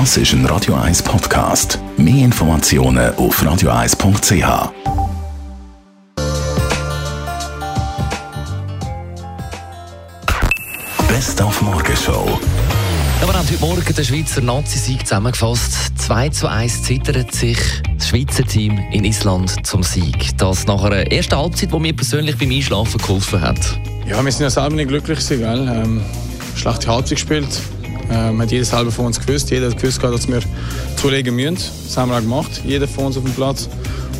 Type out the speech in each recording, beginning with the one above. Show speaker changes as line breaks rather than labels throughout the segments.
Das ist ein Radio 1 Podcast. Mehr Informationen auf radio1.ch. Best auf Morgenshow.
Ja, wir haben heute Morgen den Schweizer Nazi-Sieg zusammengefasst. 2 zu 1 zittert sich das Schweizer Team in Island zum Sieg. Das nach einer ersten Halbzeit, die mir persönlich beim Einschlafen geholfen hat.
Ja, wir sind ja selber nicht glücklich gewesen, gell? Ähm, schlechte Halbzeit gespielt. Ähm, hat jeder selber von uns gewusst. Jeder hat gewusst, dass wir zulegen müssen. Das haben wir auch gemacht. Jeder von uns auf dem Platz.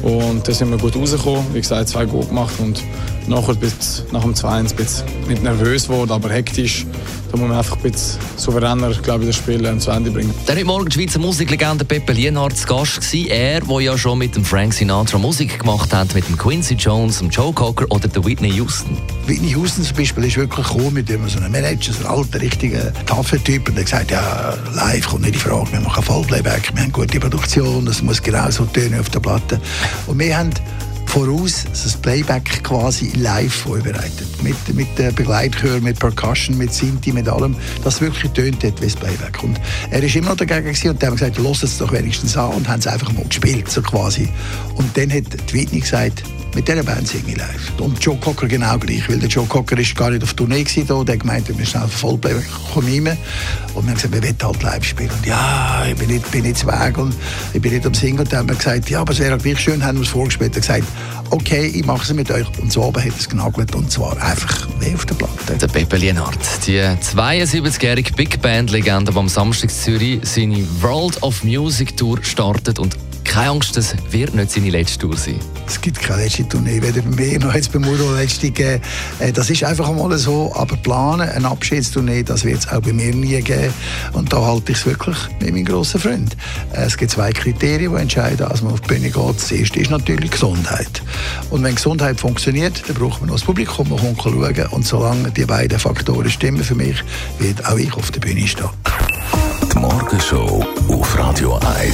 Und da sind wir gut rausgekommen. Wie gesagt, zwei Goal gemacht und nachher bis, nach dem 2-1 ein bisschen nicht nervös geworden, aber hektisch. Da muss man einfach ein bisschen souveräner glaube ich, das Spiel zu Ende bringen.
Dann heute Morgen die Schweizer Musiklegende Pepe Lienhardt zu Gast gewesen. Er, der ja schon mit dem Frank Sinatra Musik gemacht hat, mit dem Quincy Jones, dem Joe Cocker oder der Whitney Houston.
Whitney Houston zum Beispiel ist wirklich cool mit dem so einem Manager, so einem alten, richtigen Tafeltyp. Und der gesagt, ja, live kommt nicht in Frage, wir machen Vollplayback, wir haben gute Produktion, das muss genauso tönen auf der Platte. Und wir haben voraus das Playback quasi live vorbereitet. Mit, mit Begleitchör, mit Percussion, mit Sinti, mit allem, das wirklich tönt hat wie das Playback. Und er ist immer noch dagegen und haben gesagt, lass es doch wenigstens an und haben es einfach mal gespielt, so quasi. Und dann hat die Whitney gesagt, mit dieser Band singe ich live. Und Joe Cocker genau gleich, weil der Joe Cocker ist gar nicht auf Tournee gewesen, der gemeint, wir müssen einfach Vollplayback kommen. Und wir haben gesagt, wir wollen halt live spielen. Und ja, ich bin nicht, bin nicht weg und ich bin nicht am Singen. Und dann haben wir gesagt, ja, aber es wäre gleich schön, haben wir es vorgespielt. Er gesagt, okay, ich mache es mit euch. Und so oben hat es genagelt und zwar einfach wie auf der Platte.
Der Pepe Lienhardt, die 72-jährige Big Band-Legende, die am Samstag in Zürich seine World of Music Tour startet und keine Angst, das wird nicht seine letzte Tour sein.
Es gibt keine letzte Tournee, weder bei mir noch jetzt bei Muro letzte gegeben. Äh, das ist einfach einmal so, aber planen, eine Abschiedstournee, das wird es auch bei mir nie geben. Und da halte ich es wirklich mit meinem grossen Freund. Äh, es gibt zwei Kriterien, die entscheiden, als man auf die Bühne geht. Das erste ist natürlich Gesundheit. Und wenn Gesundheit funktioniert, dann braucht man noch das Publikum, das kommt schauen. Und solange die beiden Faktoren stimmen für mich, wird auch ich auf der Bühne stehen.
Die Morgenshow auf Radio 1.